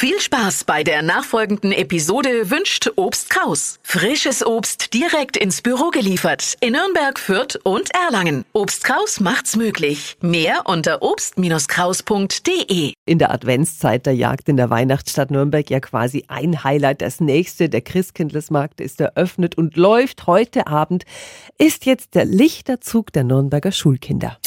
Viel Spaß bei der nachfolgenden Episode wünscht Obst Kraus. Frisches Obst direkt ins Büro geliefert in Nürnberg, Fürth und Erlangen. Obst Kraus macht's möglich. Mehr unter obst-kraus.de. In der Adventszeit der Jagd in der Weihnachtsstadt Nürnberg ja quasi ein Highlight. Das nächste, der Christkindlesmarkt ist eröffnet und läuft heute Abend, ist jetzt der Lichterzug der Nürnberger Schulkinder.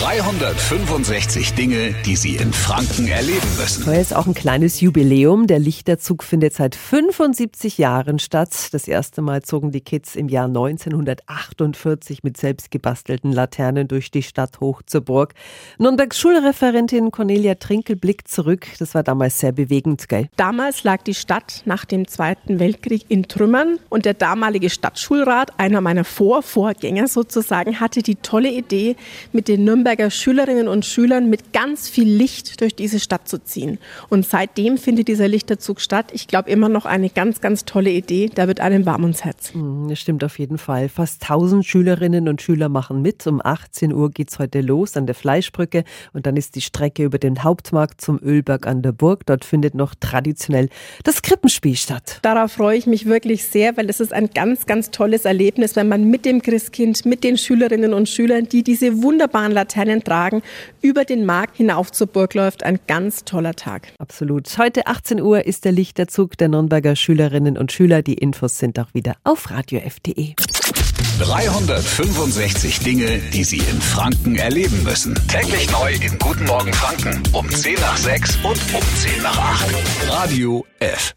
365 Dinge, die Sie in Franken erleben müssen. Heute ist auch ein kleines Jubiläum. Der Lichterzug findet seit 75 Jahren statt. Das erste Mal zogen die Kids im Jahr 1948 mit selbstgebastelten Laternen durch die Stadt hoch zur Burg. Nürnbergs Schulreferentin Cornelia Trinkel blickt zurück. Das war damals sehr bewegend, gell? Damals lag die Stadt nach dem Zweiten Weltkrieg in Trümmern und der damalige Stadtschulrat, einer meiner Vorvorgänger sozusagen, hatte die tolle Idee, mit den Nürnberg Nürnberger Schülerinnen und Schülern mit ganz viel Licht durch diese Stadt zu ziehen. Und seitdem findet dieser Lichterzug statt. Ich glaube immer noch eine ganz, ganz tolle Idee. Da wird einem warm ums Herz. Mm, das stimmt auf jeden Fall. Fast 1000 Schülerinnen und Schüler machen mit. Um 18 Uhr geht es heute los an der Fleischbrücke und dann ist die Strecke über den Hauptmarkt zum Ölberg an der Burg. Dort findet noch traditionell das Krippenspiel statt. Darauf freue ich mich wirklich sehr, weil es ist ein ganz, ganz tolles Erlebnis, wenn man mit dem Christkind, mit den Schülerinnen und Schülern, die diese wunderbaren Laternen Laternen tragen, über den Markt hinauf zur Burg läuft. Ein ganz toller Tag. Absolut. Heute 18 Uhr ist der Lichterzug der Nürnberger Schülerinnen und Schüler. Die Infos sind auch wieder auf radiof.de. 365 Dinge, die Sie in Franken erleben müssen. Täglich neu in Guten Morgen Franken um 10 nach 6 und um 10 nach 8. Radio F.